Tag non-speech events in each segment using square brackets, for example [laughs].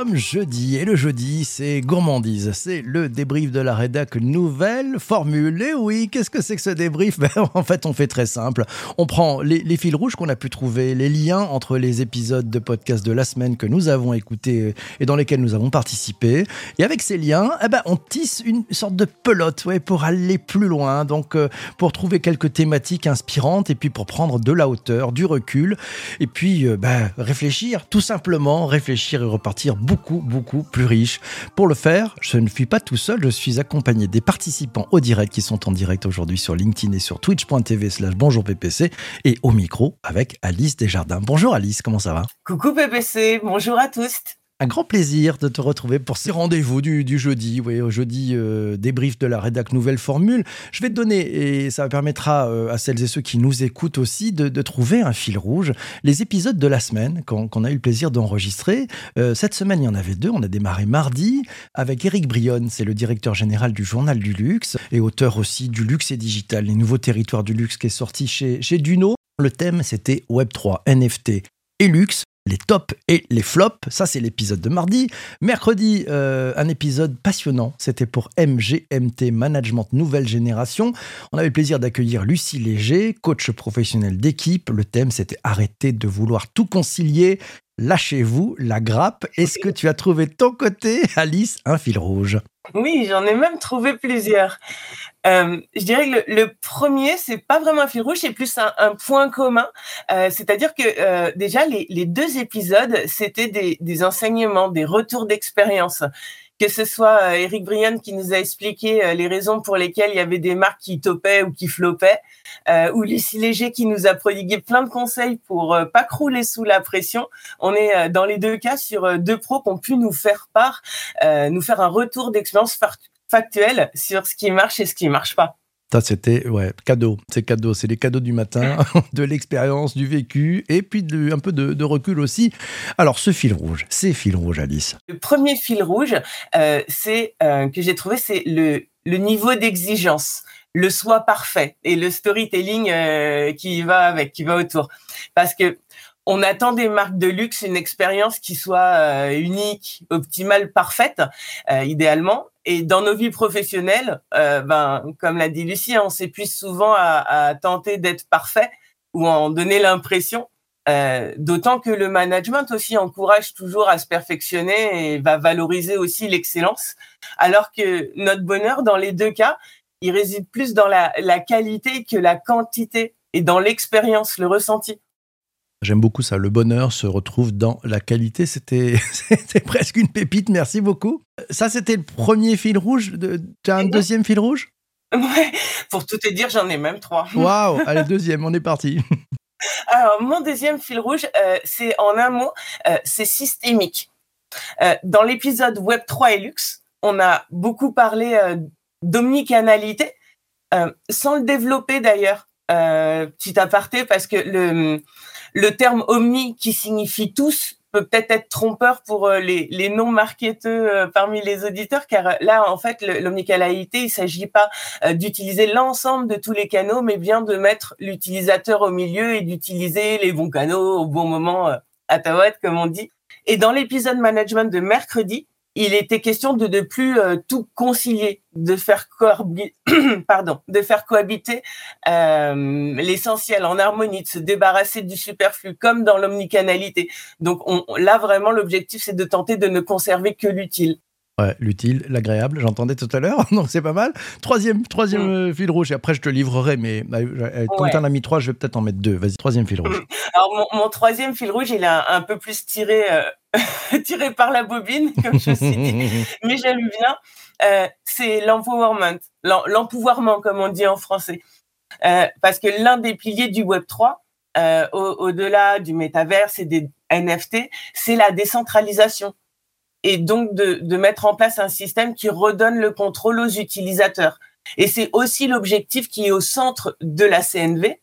Sommes jeudi et le jeudi c'est gourmandise, c'est le débrief de la rédac nouvelle formule. Et oui, qu'est-ce que c'est que ce débrief [laughs] ben, En fait on fait très simple, on prend les, les fils rouges qu'on a pu trouver, les liens entre les épisodes de podcast de la semaine que nous avons écoutés et dans lesquels nous avons participé. Et avec ces liens, eh ben, on tisse une sorte de pelote ouais, pour aller plus loin, donc euh, pour trouver quelques thématiques inspirantes et puis pour prendre de la hauteur, du recul et puis euh, ben, réfléchir, tout simplement réfléchir et repartir beaucoup, beaucoup plus riche. Pour le faire, je ne suis pas tout seul, je suis accompagné des participants au direct qui sont en direct aujourd'hui sur LinkedIn et sur twitch.tv slash bonjour PPC et au micro avec Alice Desjardins. Bonjour Alice, comment ça va? Coucou PPC, bonjour à tous un grand plaisir de te retrouver pour ce rendez-vous du, du jeudi, oui, au jeudi euh, débrief de la rédac Nouvelle Formule. Je vais te donner, et ça permettra euh, à celles et ceux qui nous écoutent aussi de, de trouver un fil rouge, les épisodes de la semaine qu'on a eu le plaisir d'enregistrer. Euh, cette semaine, il y en avait deux. On a démarré mardi avec Eric Brionne, c'est le directeur général du Journal du Luxe et auteur aussi du Luxe et Digital, les nouveaux territoires du luxe qui est sorti chez, chez Duno. Le thème, c'était Web3, NFT et luxe les tops et les flops. Ça, c'est l'épisode de mardi. Mercredi, euh, un épisode passionnant. C'était pour MGMT Management Nouvelle Génération. On avait le plaisir d'accueillir Lucie Léger, coach professionnel d'équipe. Le thème, c'était arrêter de vouloir tout concilier. Lâchez-vous la grappe. Est-ce que tu as trouvé ton côté, Alice, un fil rouge? Oui, j'en ai même trouvé plusieurs. Euh, je dirais que le, le premier, c'est pas vraiment un fil rouge, c'est plus un, point commun. Euh, C'est-à-dire que euh, déjà les, les, deux épisodes, c'était des, des, enseignements, des retours d'expérience. Que ce soit euh, Eric Brian qui nous a expliqué euh, les raisons pour lesquelles il y avait des marques qui topaient ou qui floppaient, euh, ou Lucie Léger qui nous a prodigué plein de conseils pour pas crouler sous la pression. On est dans les deux cas sur deux pros qui ont pu nous faire part, nous faire un retour d'expérience factuel sur ce qui marche et ce qui marche pas. Ça, c'était ouais, cadeau. C'est cadeau. C'est les cadeaux du matin, [laughs] de l'expérience, du vécu, et puis de, un peu de, recul aussi. Alors, ce fil rouge, c'est fil rouge, Alice. Le premier fil rouge, euh, c'est euh, que j'ai trouvé, c'est le, le niveau d'exigence, le soi parfait et le storytelling euh, qui va avec, qui va autour. Parce que on attend des marques de luxe une expérience qui soit euh, unique, optimale, parfaite, euh, idéalement. Et dans nos vies professionnelles, euh, ben, comme l'a dit Lucie, on s'épuise souvent à, tenter d'être parfait ou en donner l'impression. D'autant que le management aussi encourage toujours à se perfectionner et va valoriser aussi l'excellence. Alors que notre bonheur, dans les deux cas, il réside plus dans la qualité que la quantité et dans l'expérience, le ressenti. J'aime beaucoup ça. Le bonheur se retrouve dans la qualité. C'était, [laughs] c'était presque une pépite. Merci beaucoup. Ça, c'était le premier fil rouge. Tu as un deuxième fil rouge? Ouais. Pour tout te dire, j'en ai même trois. Waouh. [laughs] Allez, deuxième, on est parti. [laughs] Alors, mon deuxième fil rouge, euh, c'est en un mot, euh, c'est systémique. Euh, dans l'épisode Web 3 et Luxe, on a beaucoup parlé d'omnicanalité, sans le développer d'ailleurs. petit aparté, parce que le le terme omni qui signifie tous peut peut-être être trompeur pour euh, les, les non-marketeux euh, parmi les auditeurs, car là, en fait, l'omnicanalité, il s'agit pas euh, d'utiliser l'ensemble de tous les canaux, mais bien de mettre l'utilisateur au milieu et d'utiliser les bons canaux au bon moment à ta comme on dit. Et dans l'épisode management de mercredi, il était question de ne plus euh, tout concilier, [clears throat] de faire cohabiter euh, l'essentiel en harmonie, de se débarrasser du superflu, comme dans l'omnicanalité. Donc on, là vraiment l'objectif c'est de tenter de ne conserver que l'utile. Ouais, l'utile, l'agréable, j'entendais tout à l'heure, [laughs] donc c'est pas mal. Troisième, troisième mmh. fil rouge, et après je te livrerai, mais euh, comme ouais. tu en as mis trois, je vais peut-être en mettre deux. Vas-y, troisième fil rouge. Alors mon, mon, troisième fil rouge, il est un, peu plus tiré, euh, [laughs] tiré par la bobine, [laughs] comme je suis dit, mais j'aime bien. Euh, c'est l'empowerment, l'empouvoirment, comme on dit en français. Euh, parce que l'un des piliers du Web 3, euh, au-delà au du métaverse et des NFT, c'est la décentralisation et donc de, mettre en place un système qui redonne le contrôle aux utilisateurs. Et c'est aussi l'objectif qui est au centre de la CNV,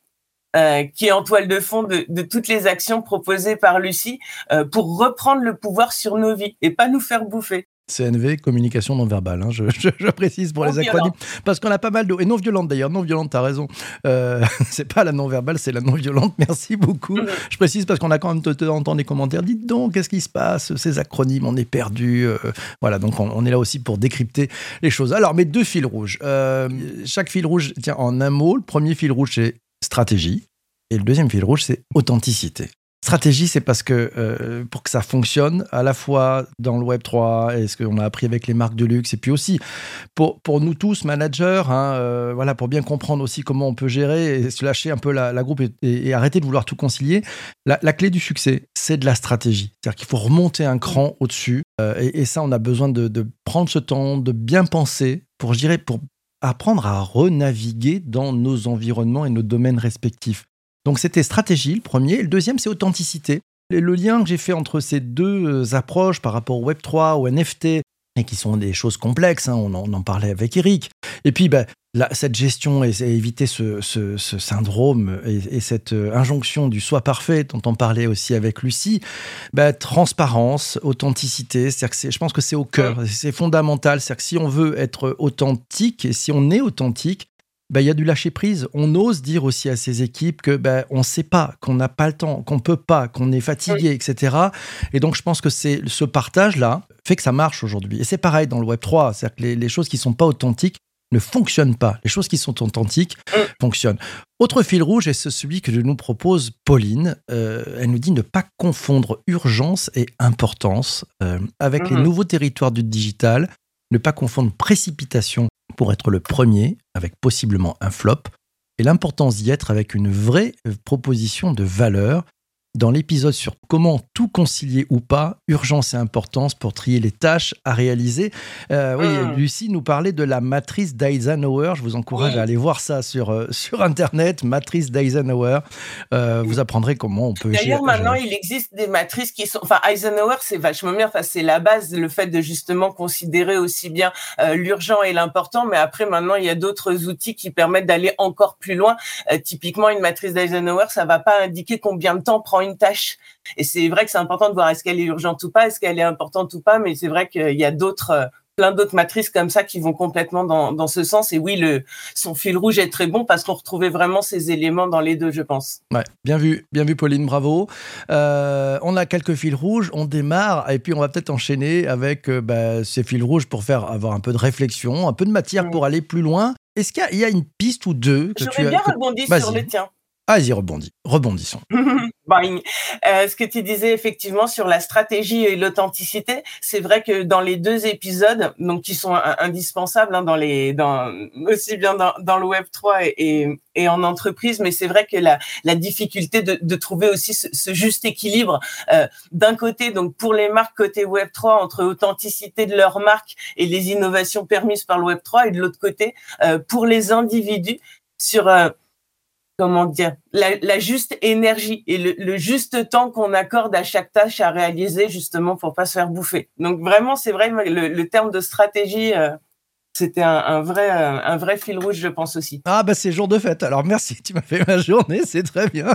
euh, qui est en toile de fond de, de, toutes les actions proposées par Lucie euh, pour reprendre le pouvoir sur nos vies et pas nous faire bouffer. CNV, communication non verbale. Hein, je, [laughs] précise pour les acronymes. Parce qu'on a pas mal de. Et non violente d'ailleurs, non violente, t'as raison. Euh, [laughs] c'est pas la non verbale, c'est la non violente. [laughs] Merci beaucoup. Je précise parce qu'on a quand même entendu des commentaires. Dites donc, qu'est-ce qui se passe Ces acronymes, on est perdu. Euh, voilà, donc on, est là aussi pour décrypter les choses. Alors, mes deux fils rouges. Euh, chaque fil rouge tient en un mot. Le premier fil rouge, c'est stratégie. Et le deuxième fil rouge, c'est authenticité. Stratégie, c'est parce que euh, pour que ça fonctionne, à la fois dans le Web 3 et ce qu'on a appris avec les marques de luxe, et puis aussi pour, pour nous tous, managers, hein, euh, voilà, pour bien comprendre aussi comment on peut gérer et se lâcher un peu la, groupe et, arrêter de vouloir tout concilier, la, clé du succès, c'est de la stratégie. C'est-à-dire qu'il faut remonter un cran au-dessus. Euh, et, ça, on a besoin de, prendre ce temps, de bien penser pour, je dirais, pour apprendre à renaviguer dans nos environnements et nos domaines respectifs. Donc c'était stratégie, le premier. le deuxième, c'est authenticité. le lien que j'ai fait entre ces deux euh, approches par rapport au Web3, au NFT, et qui sont des choses complexes, hein, on, en, parlait avec Eric. Et puis, bah, cette gestion et, éviter ce, syndrome et, cette euh, injonction du soi parfait dont on parlait aussi avec Lucie, bah, transparence, authenticité, que je pense que c'est au cœur, c'est fondamental. C'est-à-dire que si on veut être authentique et si on est authentique, bah, il y a du lâcher prise. On ose dire aussi à ses équipes que bah, on ne sait pas, qu'on n'a pas le temps, qu'on peut pas, qu'on est fatigué, etc. Et donc je pense que c'est ce partage-là fait que ça marche aujourd'hui. Et c'est pareil dans le Web 3, c'est-à-dire que les, choses qui sont pas authentiques ne fonctionnent pas. Les choses qui sont authentiques fonctionnent. Autre fil rouge, et c'est celui que nous propose Pauline. Euh, elle nous dit ne pas confondre urgence et importance euh, avec les mhm. nouveaux territoires du digital, ne pas confondre précipitation pour être le premier, avec possiblement un flop, et l'importance d'y être avec une vraie proposition de valeur dans l'épisode sur comment tout concilier ou pas, urgence et importance pour trier les tâches à réaliser. Euh, oui, hmm. Lucie nous parlait de la matrice d'Eisenhower. Je vous encourage à aller voir ça sur, euh, sur Internet, matrice d'Eisenhower. Euh, vous apprendrez comment on peut... D'ailleurs, maintenant, il existe des matrices qui sont... Enfin, Eisenhower, c'est vachement bien. Enfin, c'est la base, le fait de justement considérer aussi bien l'urgent et l'important. Mais après, maintenant, il y a d'autres outils qui permettent d'aller encore plus loin. typiquement, une matrice d'Eisenhower, ça va pas indiquer combien de temps prend une tâche. Et c'est vrai que c'est important de voir est-ce qu'elle est urgente ou pas, est-ce qu'elle est importante ou pas, mais c'est vrai qu'il y a d'autres euh, plein d'autres matrices comme ça qui vont complètement dans, dans ce sens. Et oui, le, son fil rouge est très bon parce qu'on retrouvait vraiment ces éléments dans les deux, je pense. Ouais, bien vu, bien vu, Pauline, bravo. Euh, on a quelques fils rouges, on démarre et puis on va peut-être enchaîner avec euh, bah, ces fils rouges pour faire avoir un peu de réflexion, un peu de matière mm. pour aller plus loin. Est-ce qu'il y, a une piste ou deux que J'aurais bien rebondi sur le tien. Vas-y, rebondis. Rebondissons. [laughs] Euh, ce que tu disais effectivement sur la stratégie et l'authenticité, c'est vrai que dans les deux épisodes, donc qui sont indispensables hein, dans les, dans, aussi bien dans, dans le Web 3 et, et, en entreprise, mais c'est vrai que la, la difficulté de, de trouver aussi ce, juste équilibre euh, d'un côté, donc pour les marques côté Web 3 entre authenticité de leur marque et les innovations permises par le Web 3, et de l'autre côté euh, pour les individus sur euh, comment dire, la, juste énergie et le, juste temps qu'on accorde à chaque tâche à réaliser justement pour pas se faire bouffer. Donc vraiment, c'est vrai, le, terme de stratégie, euh, c'était un, vrai, un vrai fil rouge, je pense aussi. Ah bah c'est jour de fête. Alors merci, tu m'as fait [laughs] ma journée, c'est très bien.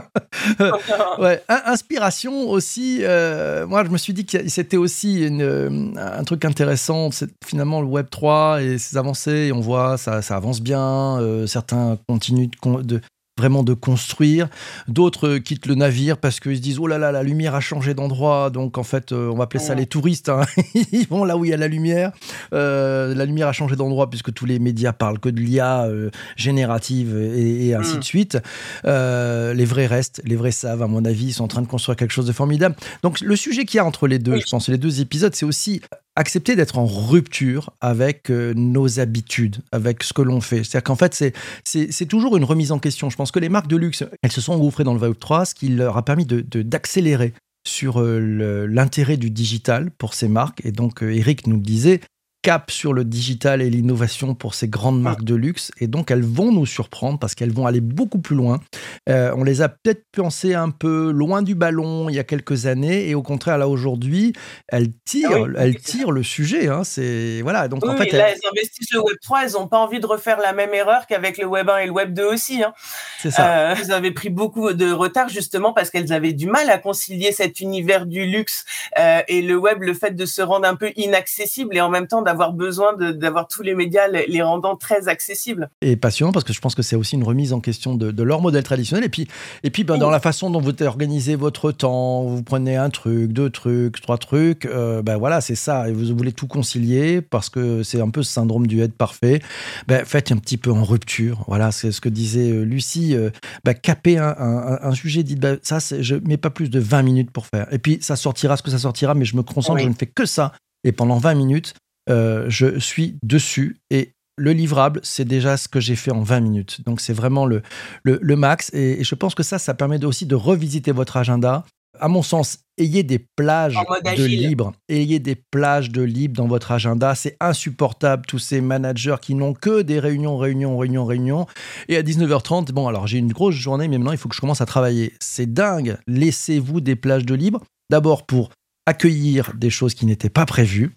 [laughs] ouais, inspiration aussi. Euh, moi, je me suis dit que c'était aussi une, un truc intéressant. C'est finalement le Web 3 et ses avancées. on voit ça, ça avance bien. Euh, certains continuent de, de vraiment de construire. D'autres quittent le navire parce qu'ils se disent oh là là, la lumière a changé d'endroit, donc en fait, euh, on va appeler ça les touristes. Hein. [laughs] Ils vont là où il y a la lumière. Euh, la lumière a changé d'endroit puisque tous les médias parlent que de l'IA euh, générative et, ainsi mm. de suite. les vrais restent, les vrais savent, à mon avis, ils sont en train de construire quelque chose de formidable. Donc le sujet qu'il y a entre les deux, je pense, les deux épisodes, c'est aussi accepter d'être en rupture avec euh, nos habitudes, avec ce que l'on fait. C'est-à-dire qu'en fait, c'est toujours une remise en question. Je pense que les marques de luxe, elles se sont engouffrées dans le Web 3, ce qui leur a permis d'accélérer de, sur euh, l'intérêt du digital pour ces marques. Et donc, euh, Eric nous le disait, cap sur le digital et l'innovation pour ces grandes marques de luxe. Et donc, elles vont nous surprendre parce qu'elles vont aller beaucoup plus loin. Euh, on les a peut-être pensé un peu loin du ballon il y a quelques années. Et au contraire, là, aujourd'hui, elles tirent, ah elles tirent le sujet. Hein. C'est, voilà. Donc, en fait, là, elles... investissent le Web 3. Elles n'ont pas envie de refaire la même erreur qu'avec le Web 1 et le Web 2 aussi. Hein. C'est ça. Euh, elles avaient pris beaucoup de retard justement parce qu'elles avaient du mal à concilier cet univers du luxe euh, et le web, le fait de se rendre un peu inaccessible et en même temps d'avoir besoin d'avoir tous les médias les, rendant très accessibles. Et passionnant parce que je pense que c'est aussi une remise en question de, leur modèle traditionnel. Et puis, et puis ben, dans la façon dont vous organisez votre temps, vous prenez un truc, deux trucs, trois trucs, euh, ben voilà, c'est ça. Et vous voulez tout concilier parce que c'est un peu ce syndrome du être parfait. Ben, faites un petit peu en rupture. Voilà, c'est ce que disait euh, Lucie. Euh, ben, caper un, un, sujet, dites, ben, ça, je mets pas plus de 20 minutes pour faire. Et puis, ça sortira ce que ça sortira, mais je me concentre, je ne fais que ça. Et pendant 20 minutes, euh, je suis dessus et le livrable, c'est déjà ce que j'ai fait en 20 minutes. Donc c'est vraiment le, le, max. Et, je pense que ça, ça permet aussi de revisiter votre agenda. À mon sens, ayez des plages de libre. Ayez des plages de libre dans votre agenda. C'est insupportable, tous ces managers qui n'ont que des réunions, réunions, réunions, réunions. Et à 19h30, bon, alors j'ai une grosse journée, mais maintenant il faut que je commence à travailler. C'est dingue. Laissez-vous des plages de libre. D'abord pour accueillir des choses qui n'étaient pas prévues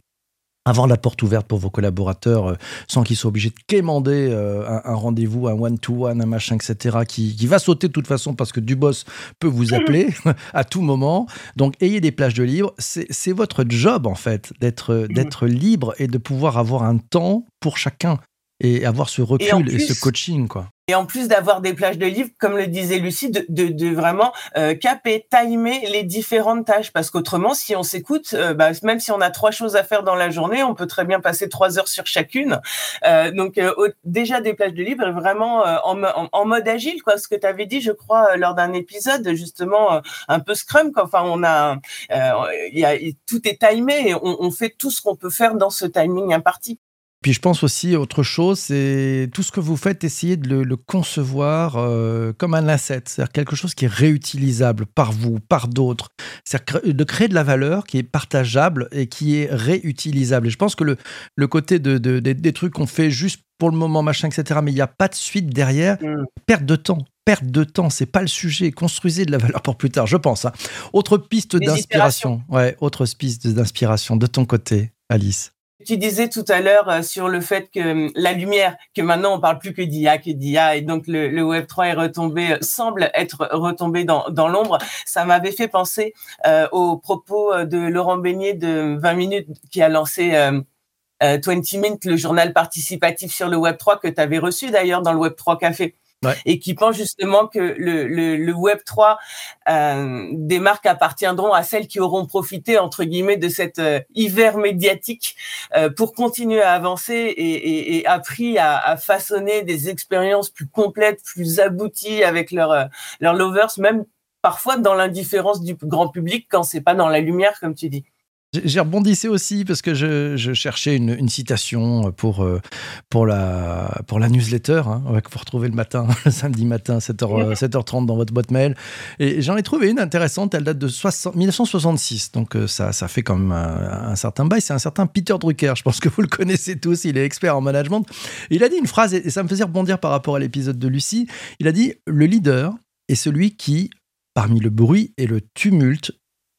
avant la porte ouverte pour vos collaborateurs, euh, sans qu'ils soient obligés de quémander euh, un, rendez-vous, un one-to-one, un machin, etc., qui, qui, va sauter de toute façon parce que du boss peut vous appeler [laughs] à tout moment. Donc, ayez des plages de libre. C'est votre job, en fait, d'être d'être libre et de pouvoir avoir un temps pour chacun et avoir ce recul et, ce coaching, quoi. Et en plus d'avoir des plages de livres, comme le disait Lucie, de, de, de vraiment euh, caper, timer les différentes tâches. Parce qu'autrement, si on s'écoute, euh, bah, même si on a trois choses à faire dans la journée, on peut très bien passer trois heures sur chacune. Euh, donc euh, déjà des plages de livres, vraiment en, en, mode agile, quoi. Ce que tu avais dit, je crois, lors d'un épisode, justement, un peu Scrum. Quoi. Enfin, on a, y a, tout est timé et on, on fait tout ce qu'on peut faire dans ce timing imparti. Puis je pense aussi autre chose, c'est tout ce que vous faites, essayez de le, concevoir euh, comme un asset, c'est-à-dire quelque chose qui est réutilisable par vous, par d'autres, c'est-à-dire de créer de la valeur qui est partageable et qui est réutilisable. Et je pense que le, le côté de, des trucs qu'on fait juste pour le moment, machin, etc., mais il n'y a pas de suite derrière, mm. perte de temps perte de temps, c'est pas le sujet. Construisez de la valeur pour plus tard, je pense. Hein. Autre piste d'inspiration. Ouais, autre piste d'inspiration de ton côté, Alice. Tu disais tout à l'heure euh, sur le fait que hum, la lumière, que maintenant on parle plus que d'IA, que d'IA, et donc le, Web 3 est retombé, euh, semble être retombé dans, dans l'ombre. Ça m'avait fait penser euh, aux propos de Laurent Beignet de 20 minutes qui a lancé 20 Minutes, le journal participatif sur le Web 3 que tu avais reçu d'ailleurs dans le Web 3 Et qui pense justement que le, Web 3 euh, des marques appartiendront à celles qui auront profité entre guillemets de cet euh, hiver médiatique euh, pour continuer à avancer et, et, et appris à, à, façonner des expériences plus complètes, plus abouties avec leurs euh, leurs lovers, même parfois dans l'indifférence du grand public quand c'est pas dans la lumière comme tu dis. J'ai rebondissé aussi parce que je, cherchais une, citation pour, euh, pour, la, pour la newsletter hein, que vous retrouvez le matin, [laughs] le samedi matin, 7h, 7h30 dans votre boîte mail. Et j'en ai trouvé une intéressante, elle date de 1966, donc euh, ça, ça fait quand même un, certain bail. C'est un certain Peter Drucker, je pense que vous le connaissez tous, il est expert en management. il a dit une phrase, et ça me faisait rebondir par rapport à l'épisode de Lucie. Il a dit Le leader est celui qui, parmi le bruit et le tumulte,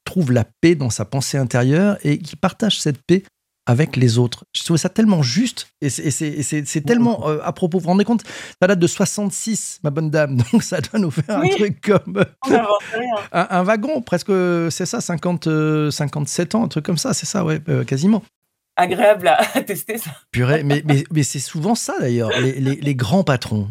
trouve la paix dans sa pensée intérieure et qui partage cette paix avec les autres. Je trouve ça tellement juste et c'est tellement euh, à propos. Vous vous rendez compte Ça date de 66, ma bonne dame. [laughs] Donc ça doit nous faire un truc comme [laughs] un, wagon, presque, c'est ça, 50, 57 euh, ans, un truc comme ça, c'est ça, ouais, euh, quasiment. Agréable [laughs] à, tester ça. Purée, mais, mais, mais c'est souvent ça d'ailleurs. Les, les, grands patrons,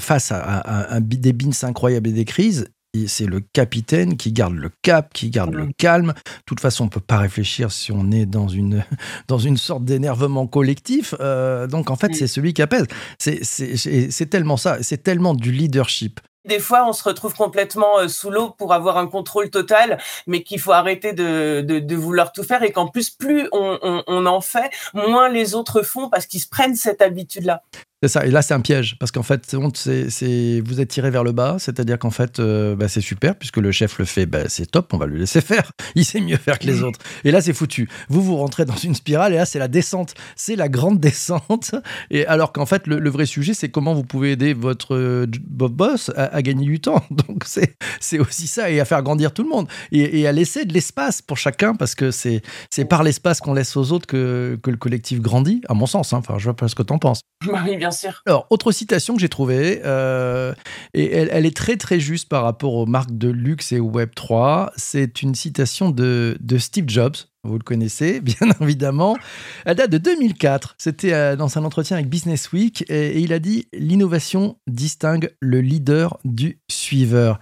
face à, à, des bins incroyables et des crises, c'est le capitaine qui garde le cap, qui garde le calme. De toute façon, on ne peut pas réfléchir si on est dans une, [laughs] dans une sorte d'énervement collectif. Euh, donc, en fait, c'est celui qui apaise. C'est tellement ça, c'est tellement du leadership. Des fois, on se retrouve complètement euh, sous l'eau pour avoir un contrôle total, mais qu'il faut arrêter de, de, vouloir tout faire et qu'en plus, plus on, on, en fait, moins les autres font parce qu'ils se prennent cette habitude-là. C'est ça. Et là, c'est un piège parce qu'en fait, c'est, vous êtes tiré vers le bas, c'est-à-dire qu'en fait, euh, bah, c'est super puisque le chef le fait, bah, c'est top, on va lui laisser [laughs] faire. Il sait mieux faire que les autres. Et là, c'est foutu. Vous vous rentrez dans une spirale et là, c'est la descente, c'est la grande [laughs] descente. Et alors qu'en fait, le, vrai sujet, c'est comment vous pouvez aider votre euh, boss à, gagner du temps. [laughs] Donc c'est, aussi ça et à faire grandir tout le monde et, à laisser de l'espace pour chacun parce que c'est, par l'espace qu'on laisse aux autres que, que le collectif grandit, à mon sens. Hein. Enfin, je vois pas ce que tu en penses. Oui, bien Alors, autre citation que j'ai trouvée, euh, et elle, est très très juste par rapport aux marques de luxe et au Web 3. C'est une citation de, de Steve Jobs. Vous le connaissez, [laughs] bien évidemment. Elle date de 2004. C'était euh, dans un entretien avec Business Week et, il a dit L'innovation distingue le leader du suiveur.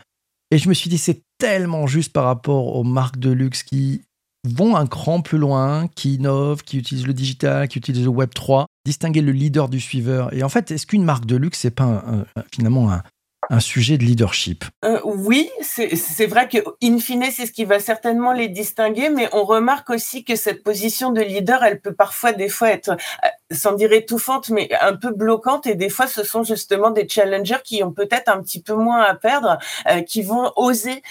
Et je me suis dit, c'est tellement juste par rapport aux marques de luxe qui vont un cran plus loin, qui innovent, qui utilisent le digital, qui utilisent le Web 3, distinguer le leader du suiveur. Et en fait, est-ce qu'une marque de luxe, c'est pas finalement un, un sujet de leadership. Euh, oui, c'est vrai que in fine, c'est ce qui va certainement les distinguer, mais on remarque aussi que cette position de leader, elle peut parfois des fois être, euh, sans dire étouffante, mais un peu bloquante, et des fois, ce sont justement des challengers qui ont peut-être un petit peu moins à perdre, euh, qui vont oser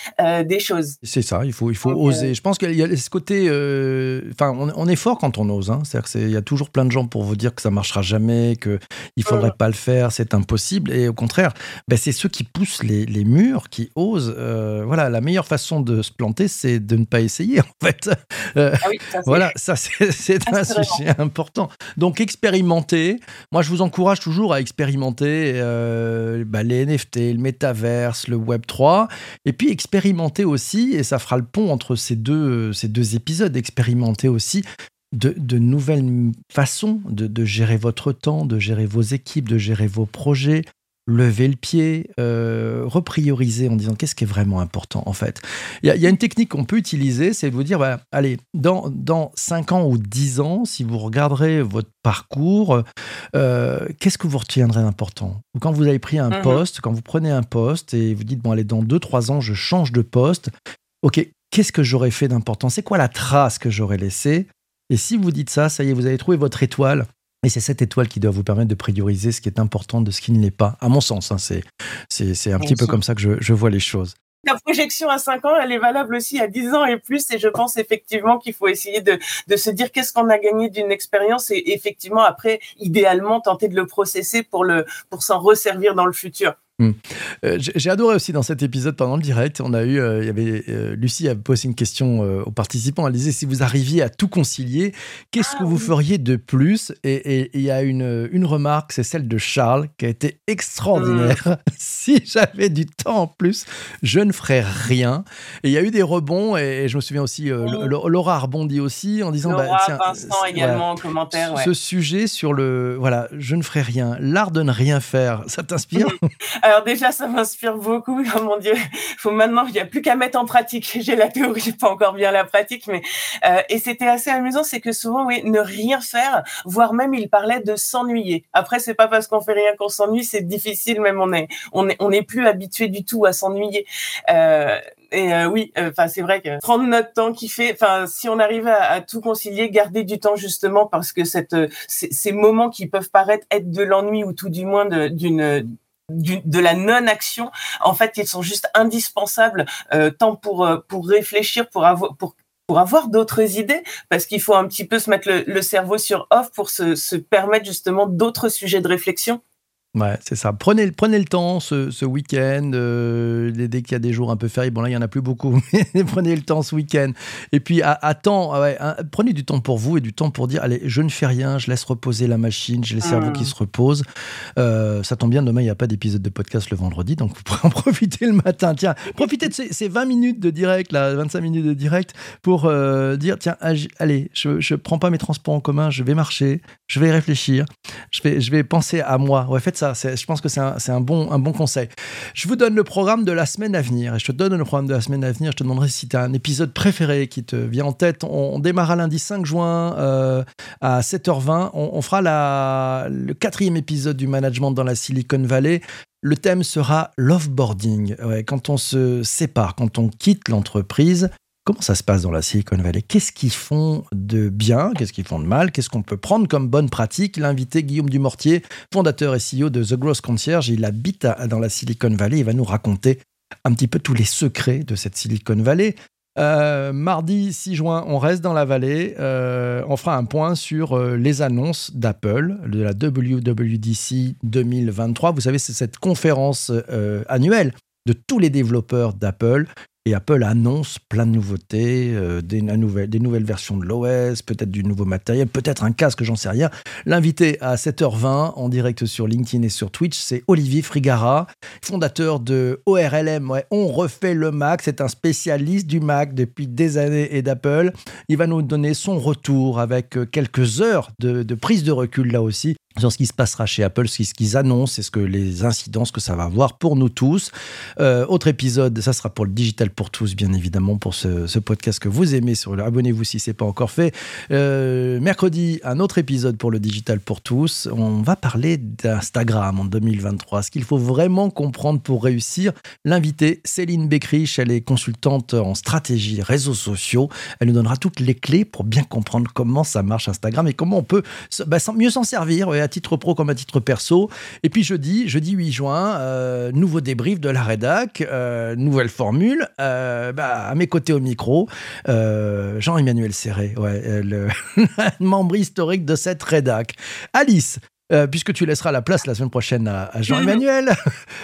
des choses. C'est ça, il faut, il faut oser. Je pense qu'il y a ce côté, enfin, on, est fort quand on ose. Hein. C'est-à-dire qu'il y a toujours plein de gens pour vous dire que ça marchera jamais, que il faudrait mmh. pas le faire, c'est impossible, et au contraire, ben, c'est qui poussent les, murs, qui osent. Euh, voilà, la meilleure façon de se planter, c'est de ne pas essayer, [laughs] en fait. Euh, ah oui, ça, voilà, ça, c'est [laughs] un sujet important. Donc, expérimenter. Moi, je vous encourage toujours à expérimenter euh, bah, les NFT, le métaverse, le Web 3. Et puis, expérimenter aussi, et ça fera le pont entre ces deux, ces deux épisodes, expérimenter aussi de, nouvelles façons de, de, gérer votre temps, de gérer vos équipes, de gérer vos projets, lever le pied, euh, reprioriser en disant qu'est-ce qui est vraiment important en fait. Il y, a une technique qu'on peut utiliser, c'est de vous dire, bah, allez, dans, dans 5 ans ou 10 ans, si vous regarderez votre parcours, euh, qu'est-ce que vous retiendrez d'important? Ou quand vous avez pris un mhm. poste, quand vous prenez un poste et vous dites, bon allez, dans 2-3 ans, je change de poste, ok, qu'est-ce que j'aurais fait d'important? C'est quoi la trace que j'aurais laissée? Et si vous dites ça, ça y est, vous avez trouvé votre étoile. Et c'est cette étoile qui doit vous permettre de prioriser ce qui est important de ce qui ne l'est pas, à mon sens. Hein, c'est, c'est, un petit peu comme ça que je, vois les choses la projection à 5 ans, elle est valable aussi à 10 ans et plus. Et je pense effectivement qu'il faut essayer de, de se dire qu'est-ce qu'on a gagné d'une expérience et effectivement après, idéalement, tenter de le processer pour, le, pour s'en resservir dans le futur. Hmm. Euh, j'ai adoré aussi dans cet épisode pendant le direct, on a eu, euh, il y avait euh, Lucie a posé une question aux participants. Elle disait si vous arriviez à tout concilier, qu'est-ce ah que vous feriez de plus? Et il y a une, une remarque, c'est celle de Charles qui a été extraordinaire. Hmm. [laughs] si j'avais du temps en plus, je ne ferais rien. Et il y a eu des rebonds et, je me souviens aussi, Laura a rebondi aussi en disant bah, tiens, Vincent également en commentaire. Ce sujet sur le voilà, je ne ferai rien, l'art de ne rien faire, ça t'inspire? [laughs] Alors déjà, ça m'inspire beaucoup. [laughs] Oh mon Dieu, faut maintenant, il n'y a plus qu'à mettre en pratique. [laughs] J'ai la théorie, pas encore bien la pratique, mais euh, et c'était assez amusant, c'est que souvent, oui, ne rien faire, voire même il parlait de s'ennuyer. Après, c'est pas parce qu'on fait rien qu'on s'ennuie, c'est difficile, même on est, on est, on n'est plus habitué du tout à s'ennuyer. Euh, et euh, oui, euh, enfin c'est vrai que prendre notre temps qui fait, enfin si on arrive à, tout concilier, garder du temps justement parce que cette, ces moments qui peuvent paraître être de l'ennui ou tout du moins d'une de la non-action, en fait, ils sont juste indispensables euh, tant pour euh, pour réfléchir, pour avoir pour pour avoir d'autres idées, parce qu'il faut un petit peu se mettre le, cerveau sur off pour se, se permettre justement d'autres sujets de réflexion. Ouais, c'est ça. Prenez, prenez le temps ce, ce week-end. Euh, dès qu'il y a des jours un peu fériés, bon là, il n'y en a plus beaucoup, [laughs] mais prenez le temps ce week-end. Et puis, à, temps, ah ouais, prenez du temps pour vous et du temps pour dire allez, je ne fais rien, je laisse reposer la machine, j'ai le cerveau qui se repose. Euh, ça tombe bien, demain, il n'y a pas d'épisode de podcast le vendredi, donc vous pourrez [laughs] en profiter le matin. Tiens, profitez de ces, 20 minutes de direct, là, 25 minutes de direct, pour euh, dire tiens, allez, je ne prends pas mes transports en commun, je vais marcher, je vais réfléchir, je vais, je vais penser à moi. Ouais, faites ça je pense que c'est un, bon, conseil. Je vous donne le programme de la semaine à venir. Et je te donne le programme de la semaine à venir. Je te demanderai si tu as un épisode préféré qui te vient en tête. On, démarrera lundi 5 juin euh, à 7h20. On, fera le quatrième épisode du management dans la Silicon Valley. Le thème sera l'offboarding. Ouais, quand on se sépare, quand on quitte l'entreprise, Comment ça se passe dans la Silicon Valley? Qu'est-ce qu'ils font de bien? Qu'est-ce qu'ils font de mal? Qu'est-ce qu'on peut prendre comme bonne pratique? L'invité Guillaume Dumortier, fondateur et CEO de The Growth Concierge, il habite dans la Silicon Valley. Il va nous raconter un petit peu tous les secrets de cette Silicon Valley. Euh, mardi 6 juin, on reste dans la vallée. Euh, on fera un point sur euh, les annonces d'Apple, de la WWDC 2023. Vous savez, c'est cette conférence annuelle de tous les développeurs d'Apple et Apple annonce plein de nouveautés, euh, des, nouvelles versions de l'OS, peut-être du nouveau matériel, peut-être un casque, j'en sais rien. L'invité à 7h20 en direct sur LinkedIn et sur Twitch, c'est Olivier Frigara, fondateur de ORLM. On refait le Mac, c'est un spécialiste du Mac depuis des années et d'Apple. Il va nous donner son retour avec euh, quelques heures de prise de recul là aussi sur ce qui se passera chez Apple, ce qu'ils annoncent et ce que les incidences que ça va avoir pour nous tous. Euh, autre épisode, ça sera pour le digital pour tous, bien évidemment, pour ce, podcast que vous aimez. Sur abonnez-vous si c'est pas encore fait. Euh, mercredi, un autre épisode pour le digital pour tous. On va parler d'Instagram en 2023. Ce qu'il faut vraiment comprendre pour réussir. L'invité, Céline Beckrich, elle est consultante en stratégie réseaux sociaux. Elle nous donnera toutes les clés pour bien comprendre comment ça marche Instagram et comment on peut bah, mieux s'en servir à titre pro comme à titre perso. Et puis jeudi, jeudi 8 juin, euh, nouveau débrief de la rédac, euh, nouvelle formule. Euh, bah, à mes côtés au micro, Jean-Emmanuel Serré, ouais, le [laughs] membre historique de cette rédac. Alice, puisque tu laisseras la place la semaine prochaine à, Jean-Emmanuel,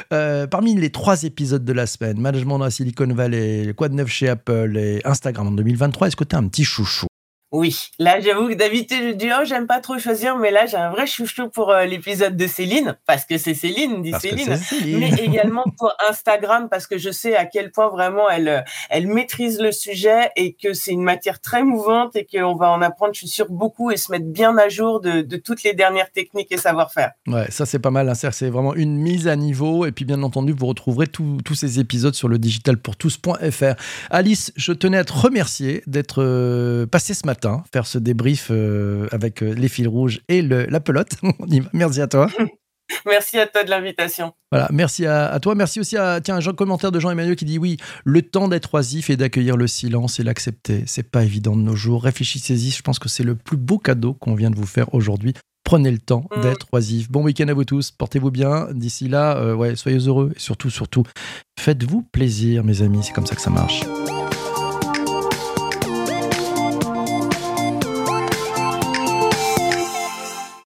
[laughs] parmi les trois épisodes de la semaine, Management dans la Silicon Valley, Quoi de neuf chez Apple et Instagram en 2023, est-ce que tu as un petit chouchou? Oui, là j'avoue que d'habitude je dis oh j'aime pas trop choisir, mais là j'ai un vrai chouchou pour euh, l'épisode de Céline parce que c'est Céline, dit Céline, mais également pour Instagram parce que je sais à quel point vraiment elle euh, elle maîtrise le sujet et que c'est une matière très mouvante et qu'on va en apprendre, je suis sûr beaucoup et se mettre bien à jour de, de toutes les dernières techniques et savoir-faire. Ouais, ça c'est pas mal, hein. c'est vraiment une mise à niveau et puis bien entendu vous retrouverez tous ces épisodes sur le digitalpourtous.fr. Alice, je tenais à te remercier d'être euh, passé ce matin faire ce débrief euh, avec euh, les fils rouges et la pelote. [laughs] Merci à toi. [laughs] Merci à toi de l'invitation. Voilà, merci à, toi. Merci aussi à tiens, un commentaire de Jean-Emmanuel qui dit oui, le temps d'être oisif et d'accueillir le silence et l'accepter, c'est pas évident de nos jours. Réfléchissez-y, je pense que c'est le plus beau cadeau qu'on vient de vous faire aujourd'hui. Prenez le temps mm. d'être oisif. Bon week-end à vous tous, portez-vous bien. D'ici là, euh, ouais, soyez heureux et surtout, surtout, faites-vous plaisir, mes amis. C'est comme ça que ça marche.